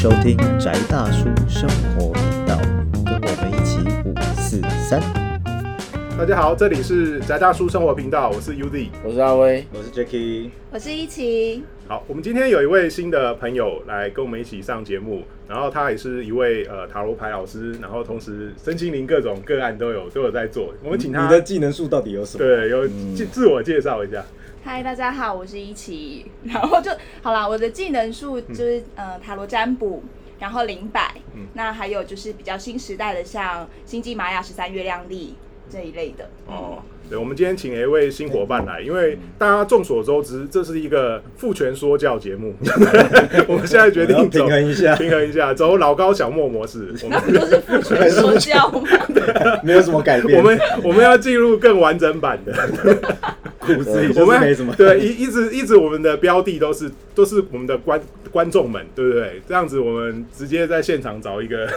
收听宅大叔生活频道，跟我们一起五四三。大家好，这里是宅大叔生活频道，我是 UZ。我是阿威，我是 Jacky，我是一奇，好，我们今天有一位新的朋友来跟我们一起上节目，然后他也是一位呃塔罗牌老师，然后同时身心灵各种个案都有都有在做。我们请他你的技能数到底有什么？对有自自我介绍一下。嗨，大家好，我是一奇。然后就好啦，我的技能数就是、呃塔罗占卜，然后灵摆，那还有就是比较新时代的，像星际玛雅十三月亮历这一类的。哦，对，我们今天请了一位新伙伴来，因为大家众所周知，这是一个父权说教节目。我们现在决定平衡一下平衡一下，走老高小莫模式。我们都是父权说教吗？没有什么改变。我们我们要进入更完整版的。骨子里我们没什么。对一一直一直我们的标的都是都是我们的观观众们，对不对？这样子我们直接在现场找一个，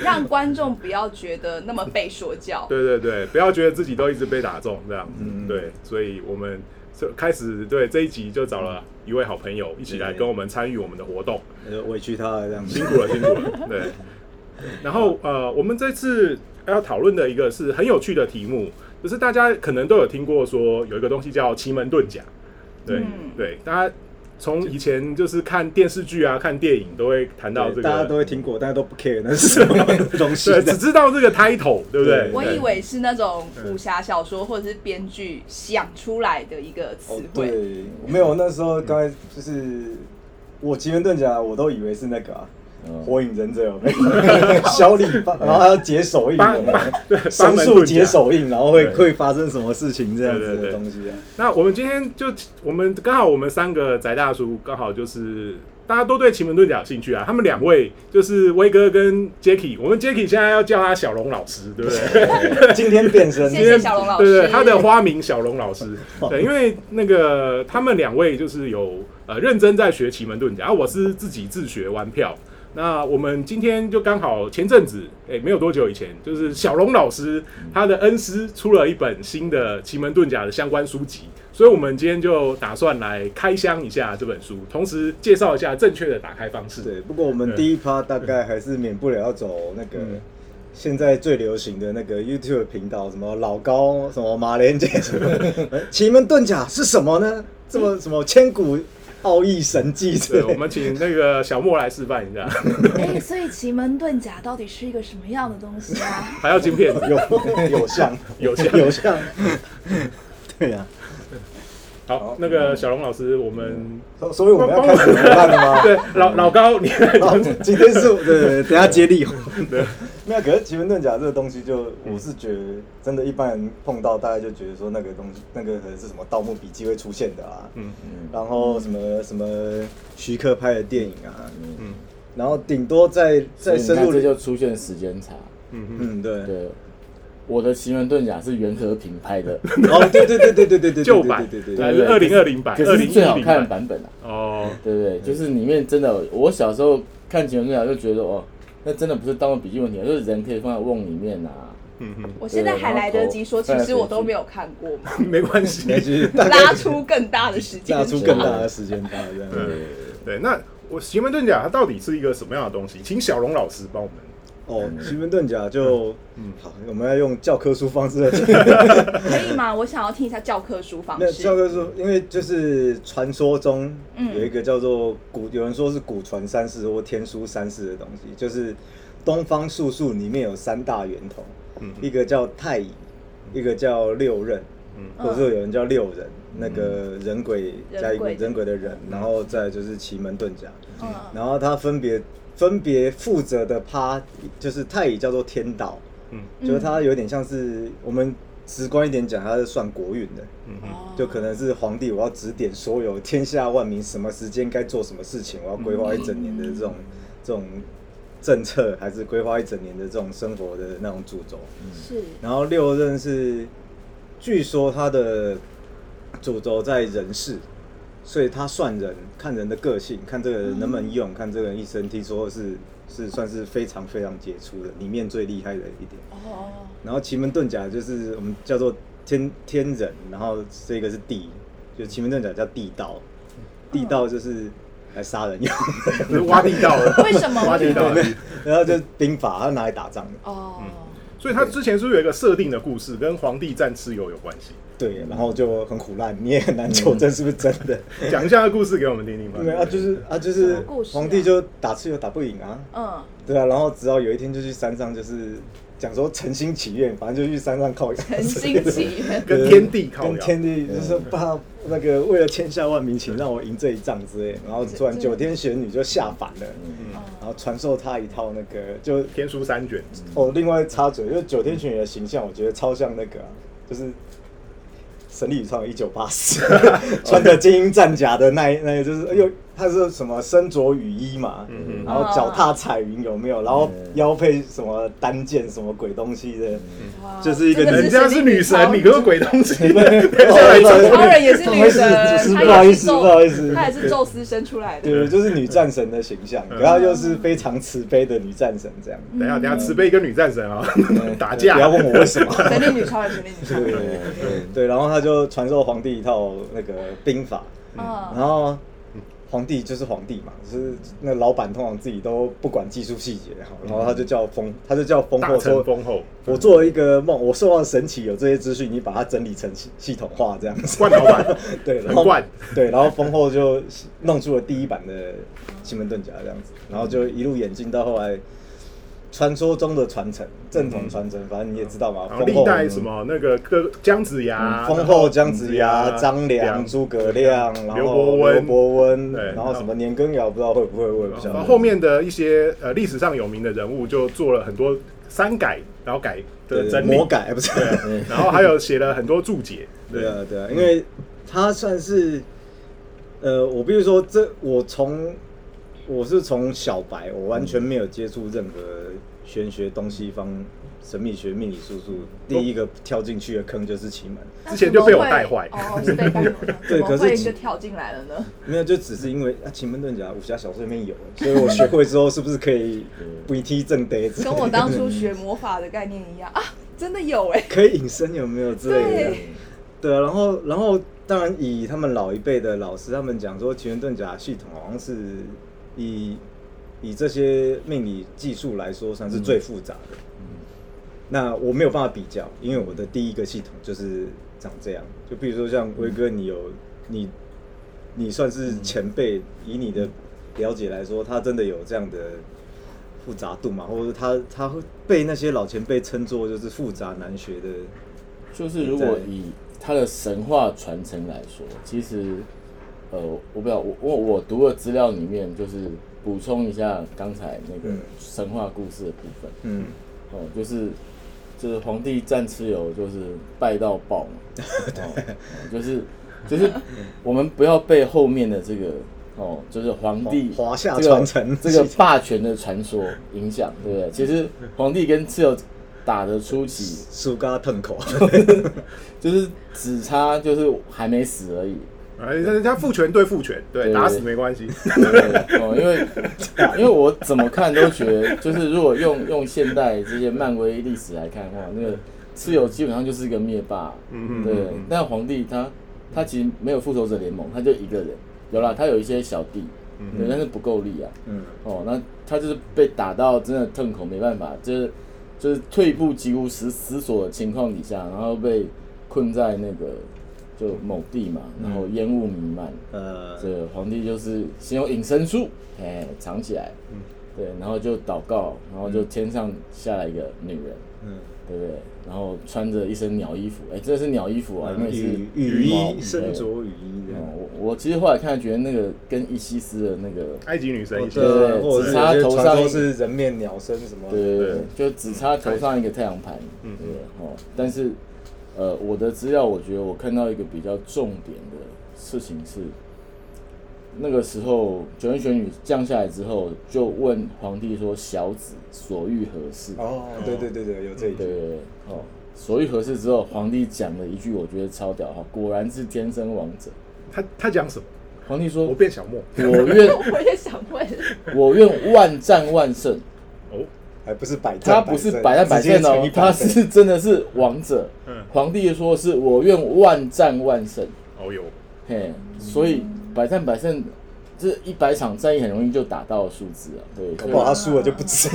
让观众不要觉得那么被说教。对对对，不要觉得自己都一直被打中这样子，嗯对，所以我们就开始对这一集就找了一位好朋友一起来跟我们参与我们的活动，呃委屈他了这样子。辛苦了辛苦了，对。然后呃，我们这次要讨论的一个是很有趣的题目，就是大家可能都有听过说有一个东西叫奇门遁甲，对、嗯对，大家从以前就是看电视剧啊、看电影都会谈到这个，大家都会听过，大家都不 care 那是什么东西对，只知道这个 title，对不对？我以为是那种武侠小说或者是编剧想出来的一个词哦，汇。对，没有那时候刚才就是我奇门遁甲，我都以为是那个啊。火影忍者有没有？小李八，然后还要解手印，八有没有对双数八门遁甲解手印，然后会对会发生什么事情这样子的东西啊？那我们今天就我们刚好我们三个宅大叔刚好就是大家都对奇门遁甲有兴趣啊。他们两位就是威哥跟 Jacky，我们 Jacky 现在要叫他小龙老师，对不对？今天变身，今天小龙老师对对，他的花名小龙老师。对，因为那个他们两位就是有呃认真在学奇门遁甲，而我是自己自学玩票。那我们今天就刚好前阵子，哎、没有多久以前，就是小龙老师他的恩师出了一本新的奇门遁甲的相关书籍，所以我们今天就打算来开箱一下这本书，同时介绍一下正确的打开方式。对，不过我们第一趴大概还是免不了要走那个嗯现在最流行的那个 YouTube 频道，什么老高，什么马连杰，什么呃奇门遁甲是什么呢？这么什么千古奥义神迹之对，类我们请那个小莫来示范一下，哎、所以奇门遁甲到底是一个什么样的东西啊？还要晶片，有 有像。有像。有像，对呀、好，那个小龙老师，我们所所以我们要开始了吗？对老老高，你好，今天是 对对对，等下接力。对。没有，可是奇门遁甲这个东西就，我是觉得真的，一般人碰到，大家就觉得说那个东西，那个可能是什么《盗墓笔记》会出现的啊，嗯。嗯然后什么什么徐克拍的电影啊，嗯。然后顶多再再深入这就出现时间差。嗯嗯，嗯，对，对，我的奇门遁甲是袁和平拍的，哦，对对对对对对对，旧版对对对还是二零二零版，可二零一是最好看的版本啊，哦，对不对？就是里面真的，我小时候看奇门遁甲就觉得哦，那真的不是《盗墓笔记》问题啊，就是人可以放在瓮里面啊。嗯嗯，我现在还来得及说，其实我都没有看过嘛，没关系，拉出更大的时间。拉，出更大的时间差，这样。对。对，那我奇门遁甲它到底是一个什么样的东西？请小龙老师帮我们。哦，奇门遁甲就，嗯。嗯，好，我们要用教科书方式来讲。可以吗？我想要听一下教科书方那式。教科书，因为就是传说中嗯。有一个叫做古，有人说是古传三世或天书三世的东西，就是东方术数里面有三大源头，嗯。一个叫太乙，一个叫六壬，嗯。或者说有人叫六人，那个人鬼加一个人。鬼人鬼的人，然后再就是奇门遁甲，嗯，然后它分别分别负责的趴，就是太乙叫做天道，嗯。就是它有点像是我们直观一点讲，它是算国运的。嗯就可能是皇帝，我要指点所有天下万民什么时间该做什么事情，我要规划一整年的这种、这种政策，还是规划一整年的这种生活的那种主轴。是。然后六任是，据说他的主轴在人世，所以他算人，看人的个性，看这个人能不能用，看这个人一生，听说是是算是非常非常杰出的，里面最厉害的一点。哦，然后奇门遁甲就是我们叫做天天人，然后这个是地，就奇门遁甲叫地道，地道就是来杀人用，就是挖地道了，为什么？挖地道了。然后就兵法，他拿来打仗的。哦，所以他之前是不是有一个设定的故事，跟皇帝战蚩尤有关系？对，然后就很苦烂，你也很难求证是不是真的。讲一下故事给我们听听吧。对啊，就是啊，就是皇帝就打蚩尤打不赢啊，嗯，对啊，然后直到有一天就去山上，就是讲说诚心祈愿，反正就去山上靠诚心祈愿。跟天地靠跟，天地就是把那个为了天下万民，请让我赢这一仗之类。然后突然九天玄女就下凡了，然后传授他一套那个就天书三卷，哦，另外插嘴，就是九天玄女的形象，我觉得超像那个、啊，就是《神力创一九八四》穿着精英战甲的那一那个，就是哎呦呦，他是什么身着雨衣嘛，嗯然后脚踏彩云有没有？然后腰配什么单剑什么鬼东西的，哇就是一个人。家是女神，你可是鬼东西，哦超 超人也是女神，不好意思，不好意思，她也是宙斯生出来的。对，就是女战神的形象，然后又是非常慈悲的女战神这样。等一下，等一下，慈悲跟女战神啊，打架，不要问我为什么。神力女超人，神力女超人。对然后他就传授皇帝一套那个兵法，然嗯，后皇帝就是皇帝嘛，就是那老板通常自己都不管技术细节，然后他就叫封，他就叫封后说，臣丰厚，我做了一个梦，我受到神奇有这些资讯，你把它整理成系系统化这样子。冠老板，对，然后对，然后封后就弄出了第一版的奇门遁甲这样子，然后就一路演进到后来。传说中的传承，正统传承，反正你也知道嘛。历代什么那个各姜子牙，嗯封后姜子牙、张良、诸葛亮，然后刘伯温刘伯温，对然后什么年羹尧，不知道会不会，我也不晓得。然后后面的一些呃历史上有名的人物就做了很多删改，然后改的对整理魔，改哎不是？然后还有写了很多注解，对啊，对啊，因为他算是，呃，我必须说，这我从我是从小白，我完全没有接触任何玄学东西方。神秘学、命理、术数，第一个跳进去的坑就是奇门，之前就被我带坏哦，是被带坏。对可是就跳进来了呢？没有，就只是因为啊，奇门遁甲、武侠小说里面有，所以我学会之后，是不是可以不踢正得？跟我当初学魔法的概念一样啊，真的有哎。可以隐身有没有之类的对？对啊，然后然后当然以他们老一辈的老师，他们讲说奇门遁甲系统好像是以以这些命理技术来说，算是最复杂的。那我没有办法比较，因为我的第一个系统就是长这样。就比如说像威哥，你有你你算是前辈，以你的了解来说，他真的有这样的复杂度嘛？或者是他他会被那些老前辈称作就是复杂难学的。就是如果以他的神话传承来说，其实呃，我不知道，我我我读的资料里面就是补充一下刚才那个嗯神话故事的部分，嗯，哦，就是就是皇帝战蚩尤就是败到爆嘛，哦，就是就是我们不要被后面的这个哦，就是皇帝华华夏这个传承这个霸权的传说影响，对不对？其实皇帝跟蚩尤打的初期，苏嘎腾口，就是只差就是还没死而已。哎，人家父权对父权，对，对打死没关系，对哦，因为 因为我怎么看都觉得，就是如果用用现代这些漫威历史来看的话，那个蚩尤基本上就是一个灭霸，嗯嗯对。但皇帝他他其实没有复仇者联盟，他就一个人，有啦，他有一些小弟，对，但是不够力啊。嗯，哦，那他就是被打到真的痛口，没办法，就是就是退步几乎死死锁的情况底下，然后被困在那个就某地嘛，然后烟雾弥漫，呃，这个皇帝就是先用隐身术，哎，藏起来，嗯。对，然后就祷告，然后就天上下来一个女人，嗯，对不对？然后穿着一身鸟衣服，哎，这是鸟衣服啊，因为是羽毛衣，身着雨衣这样。哦，我我其实后来看，觉得那个跟伊西斯的那个，埃及女神对或者是只差头上是人面鸟身什么，对对对对，就只差头上一个太阳盘，嗯。对？哦。但是，呃，我的资料，我觉得我看到一个比较重点的事情是，那个时候九天玄女降下来之后，就问皇帝说：“小子所欲何事？”哦，对对对对，有这一句，对对对，哦，所欲何事之后，皇帝讲了一句我觉得超屌哈，果然是天生王者。他他讲什么？皇帝说我：“变小莫，我愿 我也想问，我愿万战万胜。”哦，还不是百他不是百战百胜哦，他是真的是王者。嗯。皇帝说是我愿万战万胜，哦哟，嘿，所以百战百胜这一百场战役很容易就打到数字啊，对，所以搞不好他输了就不止，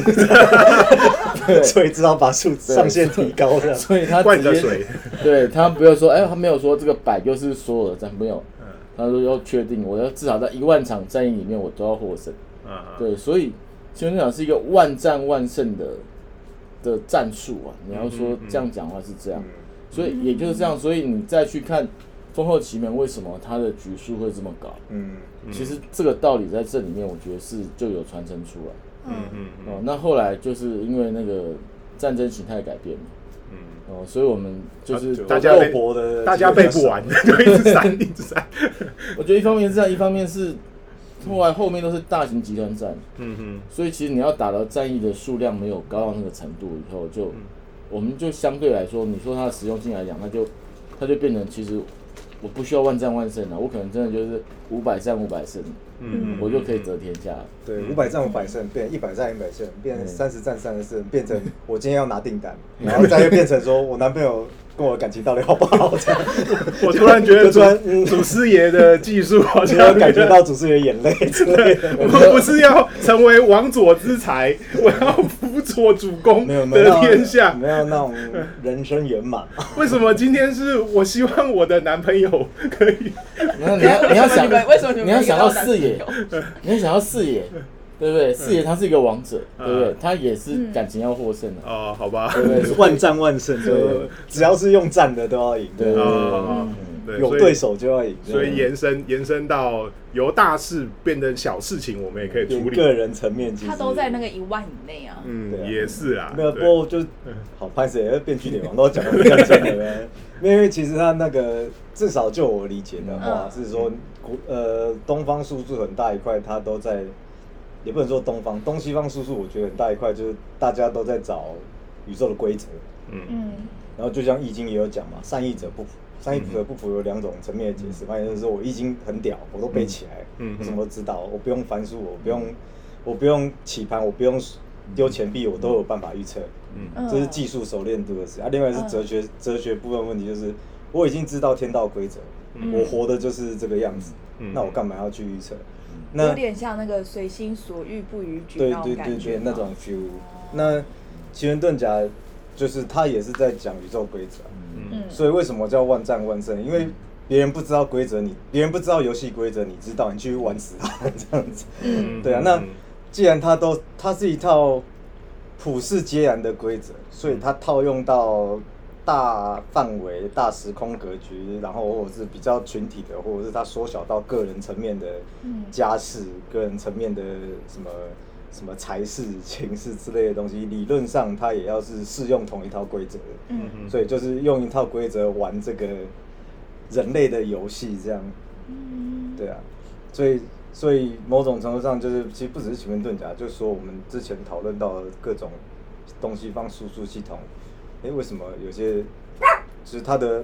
对。所以只好把数字上限提高了。所以他灌直接对他不要说，哎，他没有说这个百就是所有的战，没有，嗯。他说要确定，我要至少在一万场战役里面我都要获胜。啊，对，所以基本上是一个万战万胜的的战术啊。你要说这样讲话是这样，嗯。所以也就是这样，所以你再去看丰后奇门为什么它的局数会这么高，嗯，其实这个道理在这里面，我觉得是就有传承出来。嗯嗯嗯。哦，那后来就是因为那个战争形态改变嘛，嗯，哦，所以我们就是啊大家被大家背不完，就一直删，一直删，我觉得一方面是这样，一方面是后来后面都是大型集团战，嗯哼，所以其实你要打的战役的数量没有高到那个程度以后，就、我们就相对来说，你说它的实用性来讲，它就它就变成其实我不需要万战万胜了，我可能真的就是五百战五百胜，嗯我就可以得天下了。对，五百战五百胜，变一百战一百胜，变嗯三十战三十胜，变成我今天要拿订单，然后再又变成说我男朋友跟我的感情到底好不好？这样，我突然觉得 突然嗯祖师爷的技术好你像感觉到祖师爷眼泪之类的。我不是要成为王佐之才，我要辅佐主公没有没有得天下。没有那种人生圆满。为什么今天是我希望我的男朋友可以？你要 你要想为什么你们为什么你要想到四爷，你要想到四爷，对不对？四爷他是一个王者，嗯对不对？他也是感情要获胜的，哦，好吧，对不对？万战万胜，对只要是用战的都要赢，对有对手就要赢，所以延伸延伸到由大事变成小事情，我们也可以处理。个人层面，其实。他都在那个一万以内啊。嗯对，啊。也是啊。没有，不就好拍谁变据点王都讲的比较真的，因为其实他那个至少就我理解的话，嗯。是说古呃东方数字很大一块，他都在，也不能说东方东西方数字，我觉得很大一块就是大家都在找宇宙的规则，嗯。嗯。然后就像易经也有讲嘛，善意者不服，善意者不服有两种层面的解释，反正就是说我已经很屌，我都背起来，嗯嗯。我什么都知道，我不用翻书，我不用我不用起盘，我不用丢钱币，我都有办法预测。嗯。嗯，这是技术熟练度的事。啊。另外是哲学，哲学部分问题就是，我已经知道天道规则，嗯。我活的就是这个样子，嗯。那我干嘛要去预测？有那点像那个随心所欲不逾矩对那种对对对，感觉那种 feel。那奇缘遁甲就是他也是在讲宇宙规则啊，嗯所以为什么叫万战万胜？因为别人不知道规则，你别人不知道游戏规则，你知道，你去玩死他 这样子。嗯对啊，那既然它都它是一套普世皆然的规则，所以它套用到大范围、大时空格局，然后或者是比较群体的，或者是它缩小到个人层面的嗯家事、个人层面的什么什么财事、情事之类的东西，理论上它也要是适用同一套规则的。嗯所以就是用一套规则玩这个人类的游戏，这样。嗯对啊，所以所以某种程度上就是，其实不只是奇门遁甲，就是说我们之前讨论到的各种东西方输出系统，诶，为什么有些就是它的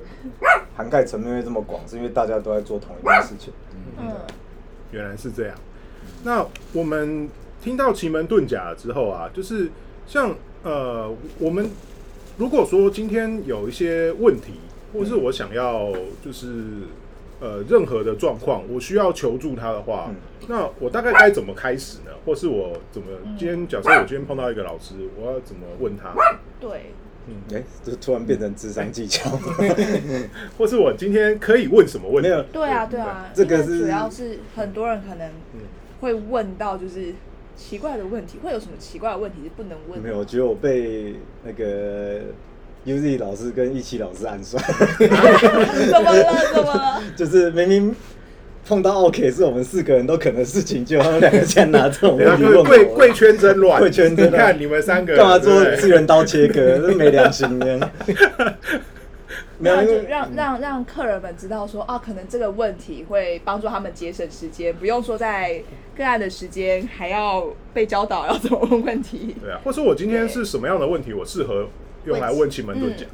涵盖层面会这么广？是因为大家都在做同一件事情。嗯原来是这样。那我们听到奇门遁甲之后啊，就是像呃，我们如果说今天有一些问题，或是我想要就是呃任何的状况，我需要求助他的话，嗯那我大概该怎么开始呢？或是我怎么今天假设我今天碰到一个老师，我要怎么问他？对，嗯，哎，这突然变成智商技巧，或是我今天可以问什么问题？没有对啊，对啊，这个是因为主要是很多人可能嗯会问到就是奇怪的问题，会有什么奇怪的问题是不能问的？没有，我觉得我被那个 UZ 老师跟一期老师暗算。怎么了？怎么了？就是明明碰到 OK 是我们四个人都可能事情，就他们两个竟然拿这种问题问我，贵贵圈真乱，贵圈真乱 你看你们三个干嘛做对不对资源刀切割？这没良心的。没有，就让让让客人们知道说啊，可能这个问题会帮助他们节省时间，不用说在个案的时间还要被教导要怎么问问题。对啊，或者说我今天是什么样的问题，我适合用来问奇门遁甲？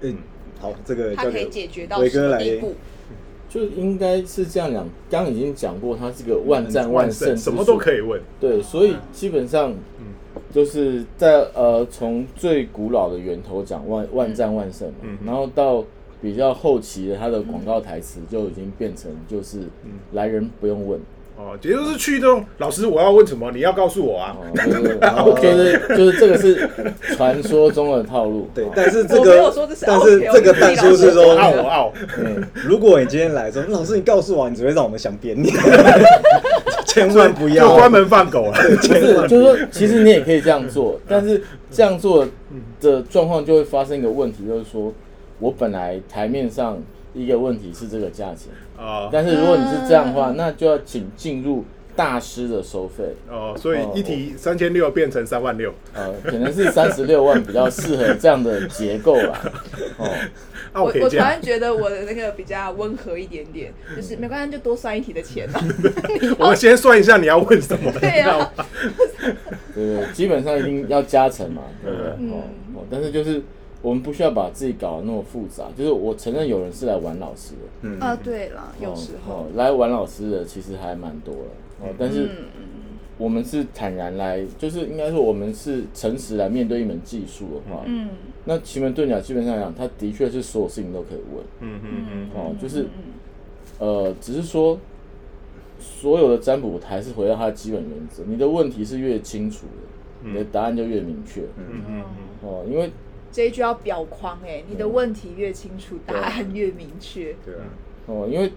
嗯，好，这个他可以解决到什伟哥来么地步？就应该是这样讲。刚刚已经讲过，它是个万战万胜，什么都可以。问。对，所以基本上，就是在呃从最古老的源头讲万万战万胜嘛，嗯。然后到比较后期的它的广告台词就已经变成就是来人不用问，哦，也就是去这种老师，我要问什么，你要告诉我啊。哦，就是就是就是这个是传说中的套路。对哦，但是这个但是这个但书是说，傲我傲，嗯。如果你今天来说，老师你告诉我，你只会让我们想扁你，千万不就要关门放狗了。不是，就是说，其实你也可以这样做，但是这样做的状况就会发生一个问题，就是说我本来台面上一个问题是这个价钱，啊但是如果你是这样的话，那就要请进入大师的收费，哦，所以一题三千六变成三万六。呃，可能是三十六万比较适合这样的结构啦。哦，啊，我我突。然觉得我的那个比较温和一点点，就是没关系，就多算一题的钱嘛。我们先算一下你要问什么。对啊，对对，基本上一定要加成嘛，对不对？嗯哦哦，但是就是我们不需要把自己搞得那么复杂，就是我承认有人是来玩老师的。嗯啊，对了，有时候哦，来玩老师的其实还蛮多的哦，但是嗯。我们是坦然来，就是应该说我们是诚实来面对一门技术的话，嗯。那奇门遁甲基本上讲，它的确是所有事情都可以问。嗯嗯嗯哦，就是嗯呃，只是说所有的占卜还是回到它的基本原则，你的问题是越清楚的，你的答案就越明确。嗯嗯哦，因为这一句要表框哎，你的问题越清楚，答案越明确。对啊，哦，因为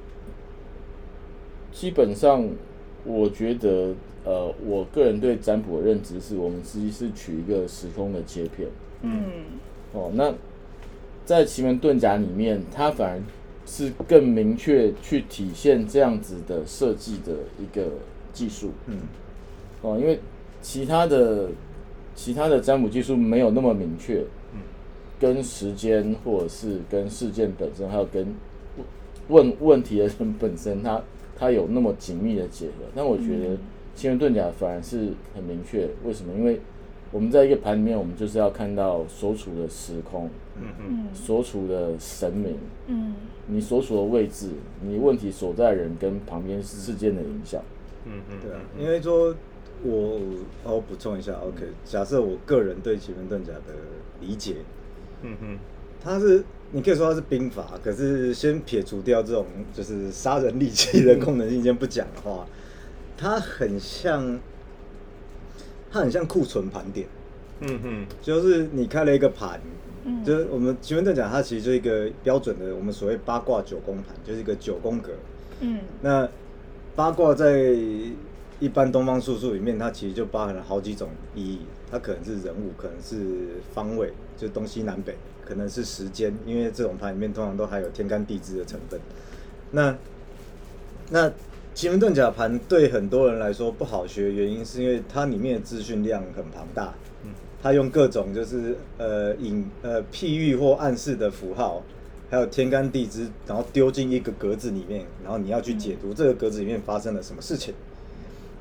基本上，我觉得，呃，我个人对占卜的认知是，我们实际是取一个时空的切片。嗯哦，那在奇门遁甲里面，它反而是更明确去体现这样子的设计的一个技术。嗯哦，因为其他的其他的占卜技术没有那么明确，跟时间或者是跟事件本身，还有跟问问题的人本身，它它有那么紧密的结合。但我觉得奇门遁甲反而是很明确，为什么？因为我们在一个盘里面，我们就是要看到所处的时空，嗯嗯所处的神明，嗯你所处的位置，你问题所在人跟旁边事件的影响。嗯嗯对啊，因为说我哦我补充一下，OK，假设我个人对奇门遁甲的理解，嗯嗯它是你可以说它是兵法，可是先撇除掉这种就是杀人利器的功能性先不讲的话，它很像，它很像库存盘点，嗯哼就是你开了一个盘，嗯就是我们奇门遁甲它其实就是一个标准的我们所谓八卦九宫盘，就是一个九宫格。嗯那八卦在一般东方术数里面，它其实就包含了好几种意义。它可能是人物，可能是方位，就东西南北，可能是时间，因为这种盘里面通常都含有天干地支的成分。那那奇门遁甲盘对很多人来说不好学，原因是因为它里面的资讯量很庞大。它用各种就是呃隐呃譬喻或暗示的符号，还有天干地支，然后丢进一个格子里面，然后你要去解读这个格子里面发生了什么事情，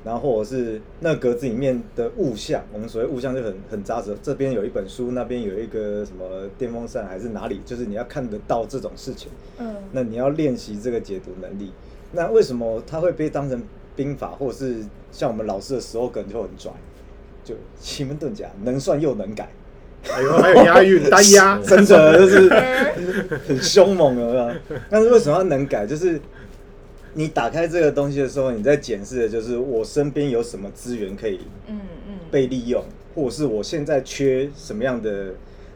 然后或者是那格子里面的物象，我们所谓物象就很很扎实，这边有一本书，那边有一个什么电风扇还是哪里，就是你要看得到这种事情，嗯那你要练习这个解读能力。那为什么它会被当成兵法，或者是像我们老师的 slogan 就很拽？就奇门遁甲能算又能改，哎呦，还有押韵单押，真的就是 很凶猛的。但是为什么要能改？就是你打开这个东西的时候，你在检视的就是我身边有什么资源可以嗯嗯。被利用，或者是我现在缺什么样的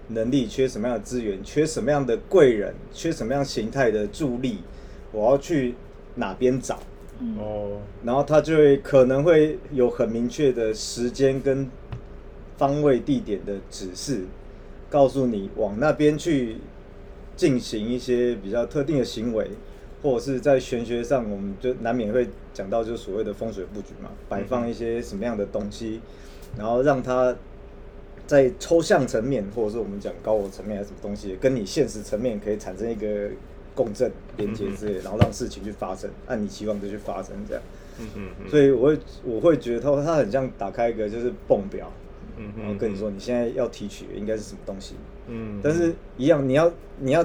能力，缺什么样的资源，缺什么样的贵人，缺什么样形态的助力，我要去哪边找？哦，然后他就会可能会有很明确的时间跟方位、地点的指示，告诉你往那边去进行一些比较特定的行为，或者是在玄学上，我们就难免会讲到就是所谓的风水布局嘛，摆放一些什么样的东西，然后让它在抽象层面，或者是我们讲高我层面还是什么东西，跟你现实层面可以产生一个共振、连接之类，然后让事情去发生，按你期望的去发生这样。嗯嗯嗯所以我会我会觉得它它很像打开一个就是泵表，嗯然后跟你说你现在要提取的应该是什么东西，嗯，但是一样你要你要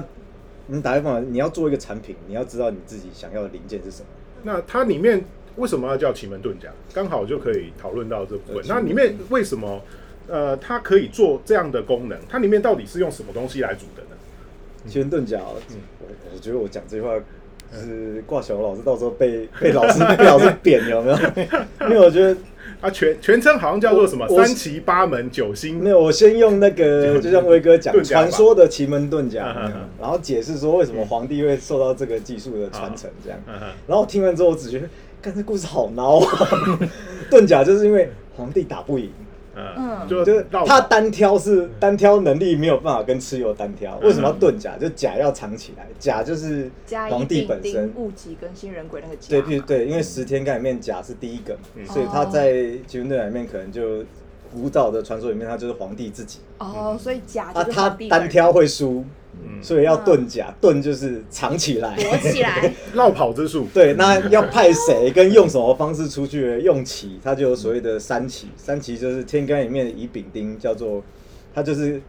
你打开方法，你要做一个产品，你要知道你自己想要的零件是什么。那它里面为什么要叫奇门遁甲？刚好就可以讨论到这部分呃。那里面为什么呃它可以做这样的功能？它里面到底是用什么东西来组的呢？奇门遁甲，嗯我我觉得我讲这句话就是挂小老师到时候被被老师被老师扁有没有？因为我觉得啊，全全称好像叫做什么我我三奇八门九星。没有，我先用那个，就像威哥讲传说的奇门遁甲嗯嗯嗯，然后解释说为什么皇帝会受到这个技术的传承这样。嗯哼然后我听完之后，我只觉得，看这故事好孬啊！遁甲就是因为皇帝打不赢，嗯，嗯。就就是他单挑是单挑能力没有办法跟蚩尤单挑，为什么要遁甲？就甲要藏起来，甲就是皇帝本身。戊己跟新人鬼那个甲。对，对，因为十天干里面甲是第一个所以他在奇门遁甲里面可能就古早的传说里面，他就是皇帝自己。哦，所以甲啊，就是他单挑会输，嗯所以要遁甲，遁就是藏起来。躲起来，绕跑之术，对，那要派谁跟用什么方式出去？用棋，它就有所谓的三棋，三棋就是天干里面的乙丙丁，叫做它就是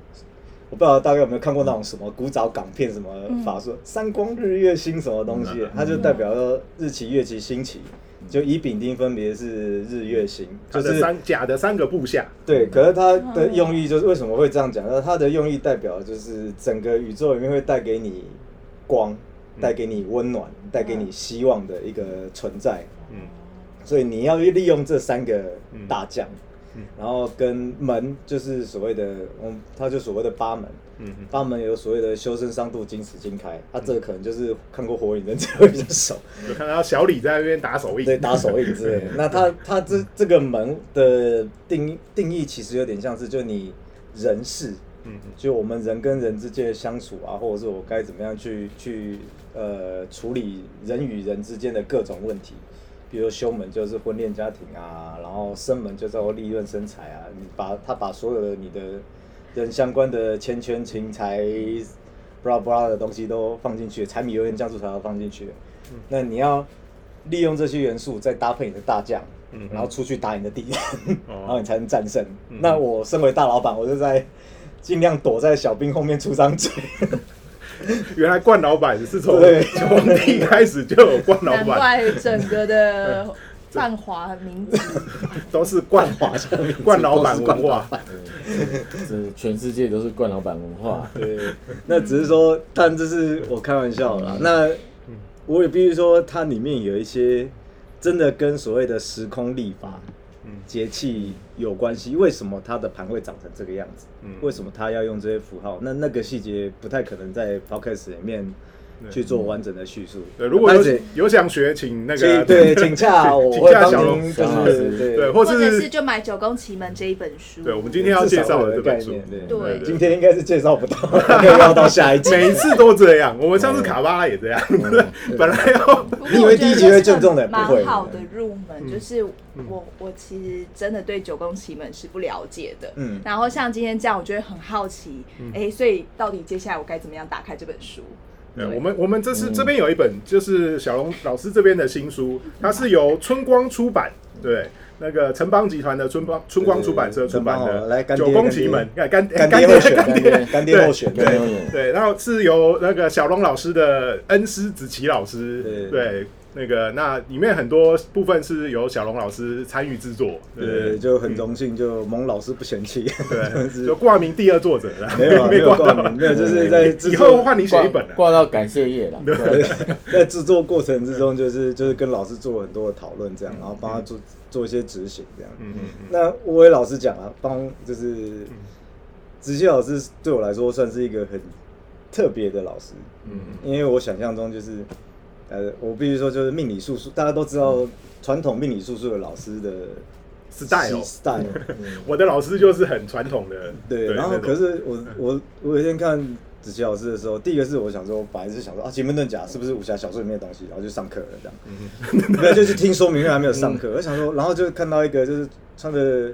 我不知道大家有没有看过那种什么古早港片什么法术，三光日月星什么东西嗯，它就代表说日期、月期、星期，就乙丙丁分别是日月星，就是三甲的三个部下，对，可是他的用意就是为什么会这样讲？那他的用意代表就是整个宇宙里面会带给你光，带给你温暖，带给你希望的一个存在。嗯所以你要利用这三个大将，嗯然后跟门就是所谓的，嗯，它就所谓的八门。嗯嗯八门有所谓的修身伤度金石金开，啊，这个可能就是看过火影忍者会比较熟。就看到小李在那边打手印，对，打手印之类的。那它它这这个门的定义定义其实有点像是，就你人事，嗯就我们人跟人之间的相处啊，或者是我该怎么样去去呃处理人与人之间的各种问题。比如修门就是婚恋家庭啊，然后生门就叫做利润生财啊，你把他把所有的你的人相关的钱权情财，布拉布拉的东西都放进去，柴米油盐酱醋茶都放进去。那你要利用这些元素，再搭配你的大将，嗯然后出去打你的敌人，哦 然后你才能战胜。嗯那我身为大老板，我就在尽量躲在小兵后面出张嘴。原来冠老板是从对。皇帝开始就有冠老难板，怪整个的泛华名字 都是冠华冠老板文化，这全世界都是冠老板文化。对，那只是说，但这是我开玩笑啦。那我也必须说，它里面有一些真的跟所谓的时空立法、嗯节气有关系。为什么它的盘会长成这个样子？嗯为什么它要用这些符号？那那个细节不太可能在 podcast 里面去做完整的叙述。对，如果有有想学，请那请个对 请洽我请会帮洽小龙您，就是师对对，或或者是是就买《九宫奇门》这一本书。对，我们今天要介绍的这本书。对今天应该是介绍不到，可以要到下一集。每一次都这样。我们上次卡巴拉也这样，本来要你以为第一集会正中的蛮不会。好的入门，嗯。就是我我其实真的对九宫奇门是不了解的，嗯。然后像今天这样，我觉得很好奇，哎，所以到底接下来我该怎么样打开这本书？对，我们我们这是这边有一本，就是小龙老师这边的新书，它是由春光出版，对，那个城邦集团的春光春光出版社出版的哦来干《爹九宫奇门》，干干干爹干爹干爹候选，对对对，然后是由那个小龙老师的恩师子琪老师，对。对，那个那里面很多部分是由小龙老师参与制作，对，就很荣幸，就蒙老师不嫌弃，对，就挂名第二作者了，没有啊 没有挂名，没有，就是在制以后作换你写一本了，挂到感谢页了。在制作过程之中，就是就是跟老师做很多的讨论，这样，然后帮他做做一些执行，这样。嗯嗯嗯，那我也老实讲啊，帮就是直系老师对我来说算是一个很特别的老师，嗯。因为我想象中就是，呃，我必须说就是命理术数，大家都知道传统命理术数的老师的 Style style，我的老师就是很传统的，对，然后可是我我我有一天看子琪老师的时候，第一个是我想说，我本来是想说啊，奇门遁甲是不是武侠小说里面的东西，然后就上课了这样，没有就是听说明，因为还没有上课，我想说，然后就看到一个就是穿的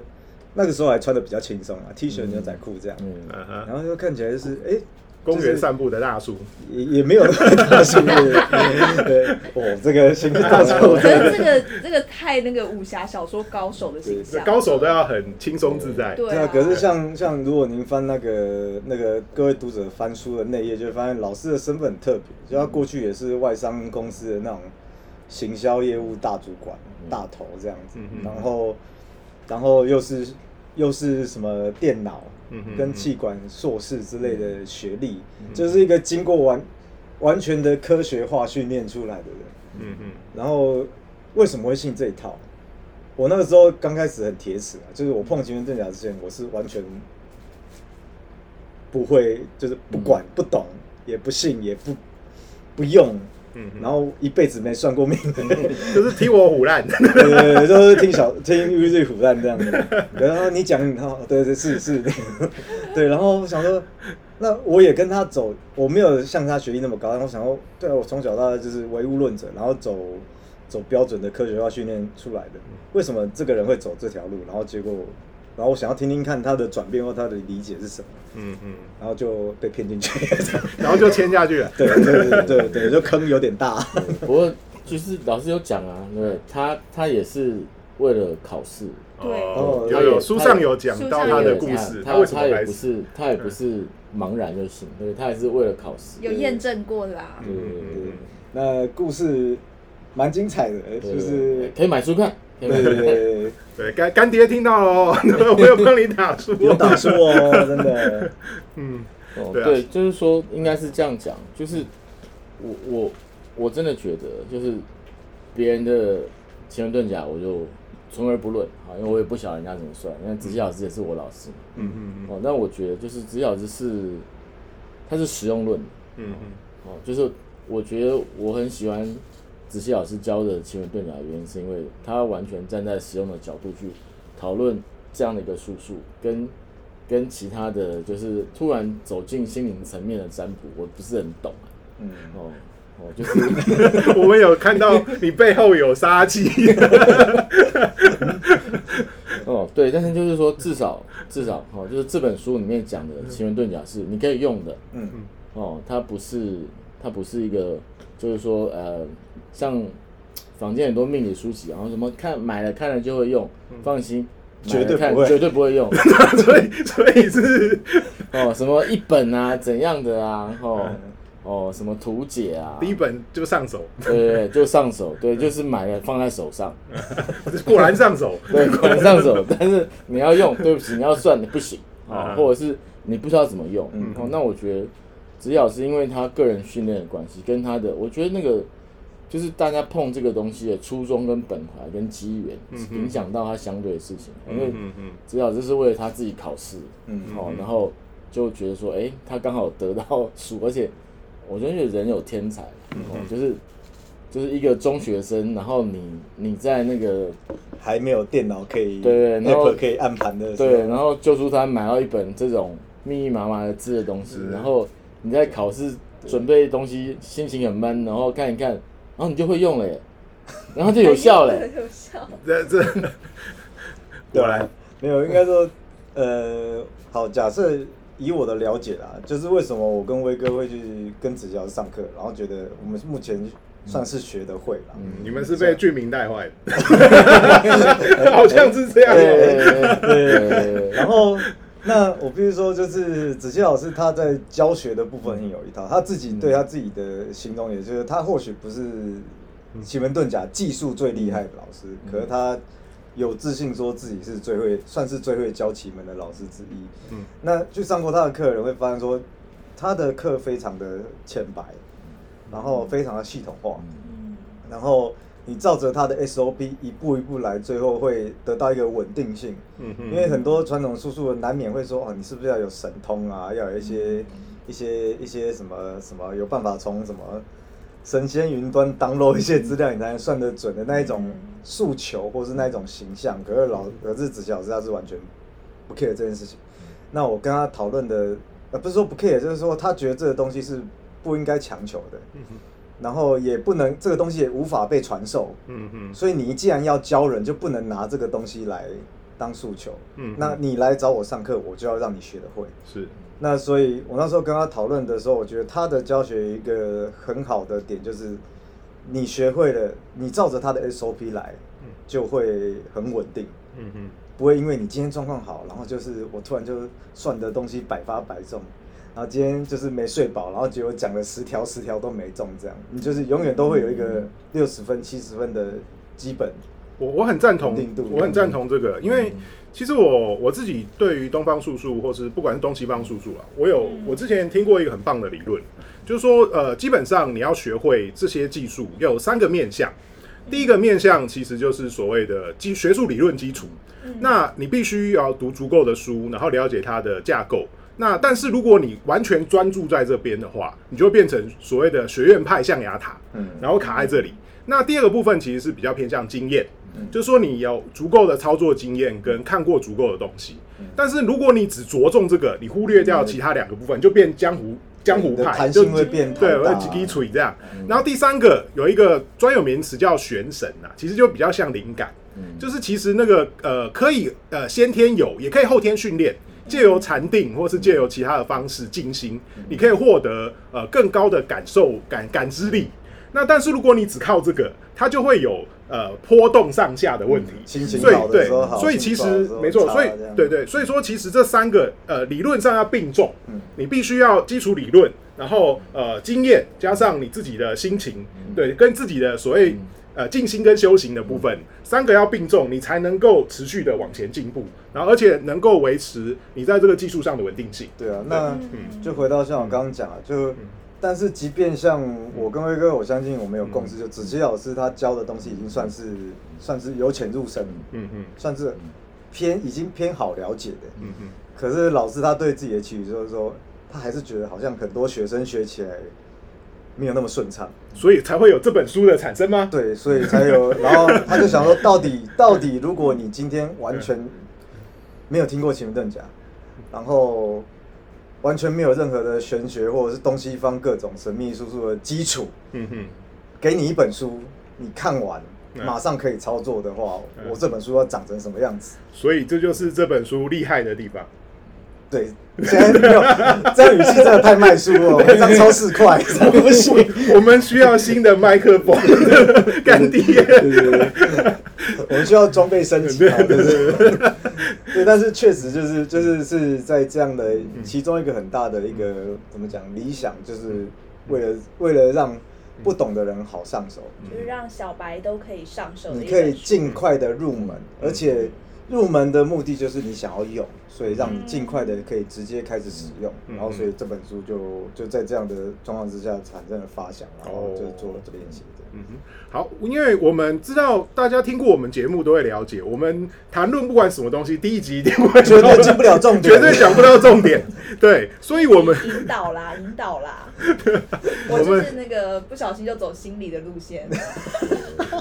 那个时候还穿的比较轻松啊，T 恤牛仔裤这样，嗯，然后就看起来就是哎。公园散步的大叔，也也没有大叔？对，哦，这个形象大叔，我觉得这个这个太那个武侠小说高手的形象，高手都要很轻松自在，对对啊，可是像像如果您翻那个那个各位读者翻书的内页，就会发现老师的身份很特别，就他过去也是外商公司的那种行销业务大主管、大头这样子。然后然后又是又是什么电脑跟气管硕士之类的学历，就是一个经过完完全的科学化训练出来的人，嗯嗯。然后为什么会信这一套？我那个时候刚开始很铁齿啊，就是我碰奇门遁甲之前，我是完全不会，就是不管、不懂，也不信，也不不用，嗯然后一辈子没算过命的。就是听我虎烂。对对对，就是听小听 U Z 虎烂这样子。然后你讲，你看，对对是是，对。然后我想说，那我也跟他走，我没有像他学历那么高，然后我想说，对啊，我从小到大就是唯物论者，然后走走标准的科学化训练出来的。为什么这个人会走这条路？然后结果，然后我想要听听看他的转变或他的理解是什么，嗯嗯，然后就被骗进去。然后就签下去了。对对对对对，就坑有点大。不过就是老师有讲啊，对他他也是为了考试，对哦，他有有书上有讲到他的故事，他他为什么开始？也不是他也不是茫然就行，对他也是为了考试，有验证过啦。对，对对嗯那故事蛮精彩的，对就是可以买书看，对对。对。对，干干爹听到了哦，我有帮你打输有哦。打输哦，真的。嗯哦，对啊对，就是说应该是这样讲，就是我我我真的觉得，就是别人的奇门遁甲，我就从而不论啊，因为我也不晓得人家怎么算，因为子熙老师也是我老师嘛。嗯嗯哦，但我觉得就是子熙老师是他是实用论嗯嗯哦，就是我觉得我很喜欢子熙老师教的奇门遁甲的原因，是因为他完全站在使用的角度去讨论这样的一个术数，跟跟其他的就是突然走进心灵层面的占卜，我不是很懂啊。嗯，哦哦，就是嗯，我们有看到你背后有杀气。哦对，但是就是说至少至少哦，就是这本书里面讲的奇门遁甲是你可以用的，嗯嗯哦，它不是它不是一个，就是说呃，像坊间很多命理书籍，然后什么看买了看了就会用，放心，绝对不会。看绝对不会用。所以所以是。哦，什么一本啊怎样的啊，哦哦什么图解啊，第一本就上手，对对对，就上手，对，就是买了放在手上，果然上手。对，果然上手，但是你要用，对不起，你要算你不行。啊、嗯。或者是你不知道怎么用，那我觉得只要是因为他个人训练的关系，跟他的，我觉得那个就是大家碰这个东西的初衷跟本怀跟机缘，影响到他相对的事情，因为嗯嗯只要这是为了他自己考试，嗯哦，然后就觉得说，哎、他刚好得到 书，而且我觉得人有天才，哦，就是就是一个中学生，然后你你在那个还没有电脑可以，对对然后可以按盘的，对，然后救出他买到一本这种密密麻麻的字的东西，然后你在考试准备东西，心情很闷，然后看一看，然后你就会用了耶，然后就有效了耶。有效。这 这对果然没有，应该说，呃，好，假设以我的了解啦，就是为什么我跟威哥会去跟子乔上课，然后觉得我们目前算是学的会啦。你们是被剧名带坏的，好像是这样对哦。对对对对然后，那我必须说，就是子琪老师他在教学的部分有一套，他自己对他自己的形容，也就是他或许不是奇门遁甲技术最厉害的老师，可是他有自信说自己是最会，算是最会教奇门的老师之一。嗯。那去上过他的课的人会发现说，他的课非常的浅白，然后非常的系统化，嗯。然后你照着他的 SOP 一步一步来，最后会得到一个稳定性。嗯哼因为很多传统术数难免会说，哦，你是不是要有神通啊？要有一些一些一些什么什么，有办法从什么神仙云端 download 一些资料，你才能算得准的那一种诉求，或是那一种形象。可是老可是子琪老师他是完全不 care 这件事情。那我跟他讨论的，呃，不是说不 care，就是说他觉得这个东西是不应该强求的，然后也不能这个东西也无法被传授。嗯嗯所以你既然要教人，就不能拿这个东西来当诉求。嗯那你来找我上课，我就要让你学得会。是那所以我那时候跟他讨论的时候，我觉得他的教学一个很好的点就是，你学会了，你照着他的 SOP 来，就会很稳定，嗯哼不会因为你今天状况好，然后就是我突然就算的东西百发百中。然后今天就是没睡饱，然后结果讲了十条十条都没中，这样你就是永远都会有一个六十分七十分的基本我我很赞同我很赞同这个，因为其实我我自己对于东方术数，或是不管是东西方术数啊，我有我之前听过一个很棒的理论，就是说呃，基本上你要学会这些技术，要有三个面向。第一个面向其实就是所谓的基学术理论基础，那你必须要读足够的书，然后了解它的架构。那但是如果你完全专注在这边的话，你就会变成所谓的学院派象牙塔，嗯然后卡在这里。那第二个部分其实是比较偏向经验，嗯就是说你有足够的操作经验跟看过足够的东西。但是如果你只着重这个，你忽略掉其他两个部分，就变江湖江湖派，就弹性会变对，太大我会几锤这样。然后第三个有一个专有名词叫玄神啊，其实就比较像灵感，就是其实那个呃可以呃先天有，也可以后天训练。借由禅定，或是借由其他的方式静心，你可以获得呃更高的感受感感知力。那但是如果你只靠这个，它就会有呃波动上下的问题。心情所以对好的时候，好，所以其实没错，所以对对，所以说其实这三个呃理论上要并重嗯，你必须要基础理论，然后呃经验加上你自己的心情，嗯。对，跟自己的所谓呃静心跟修行的部分，三个要并重，你才能够持续的往前进步，然后而且能够维持你在这个技术上的稳定性。对啊，那嗯就回到像我刚刚讲啊，就但是即便像我跟威哥，我相信我们有共识，就子琪老师他教的东西已经算是算是由浅入深，嗯嗯算是偏已经偏好了解的。嗯嗯，可是老师他对自己的期许就是说，他还是觉得好像很多学生学起来没有那么顺畅，所以才会有这本书的产生吗？对，所以才有，然后他就想说，到底到底如果你今天完全没有听过奇门遁甲，然后完全没有任何的玄学或者是东西方各种神秘术数的基础，嗯哼，给你一本书，你看完嗯马上可以操作的话，嗯我这本书要长成什么样子？所以这就是这本书厉害的地方。对，现在没有 这样语气真的太卖书了，一张超四块，不行。我们需要新的麦克风，干爹。对对对，我们需要装备升级啊，对对对。对，但是确实就是就是是在这样的其中一个很大的一个怎么讲理想，就是为了为了让不懂的人好上手，就是让小白都可以上手你可以。尽快的入门，而且入门的目的就是你想要用，所以让你尽快的可以直接开始使用，嗯然后所以这本书就就在这样的状况之下产生了发想，然后就做了这个练习。嗯哼，好，因为我们知道大家听过我们节目都会了解，我们谈论不管什么东西，第一集一定会绝对进不了重点绝对讲不到重点。对，所以我们引导啦，引导啦。我们我就是那个不小心就走心理的路线，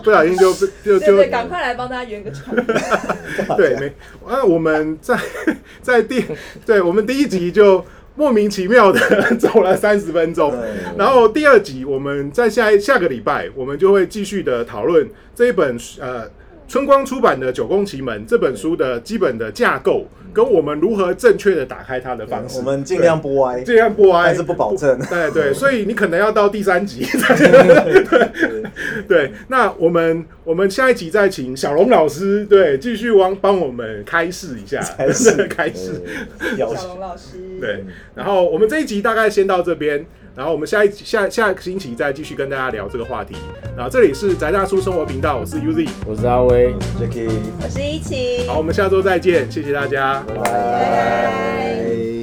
不小心就就就，赶快来帮大家圆个场。对，没啊，我们在 在第对我们第一集就莫名其妙的 走了三十分钟，然后第二集我们在下一下个礼拜我们就会继续的讨论这一本呃春光出版的《九宫奇门》这本书的基本的架构，跟我们如何正确的打开它的方式。我们尽量不歪，对尽量不歪，但是不保证。对对，所以你可能要到第三集。才 对对，那我们我们下一集再请小龙老师对继续帮帮我们开示一下，开示。开示。小龙老师，对，然后我们这一集大概先到这边，然后我们下一下下个星期再继续跟大家聊这个话题。然后这里是宅大叔生活频道，我是 UZ，我是阿威。Jacky，我是一奇，好，我们下周再见，谢谢大家。拜拜拜。拜。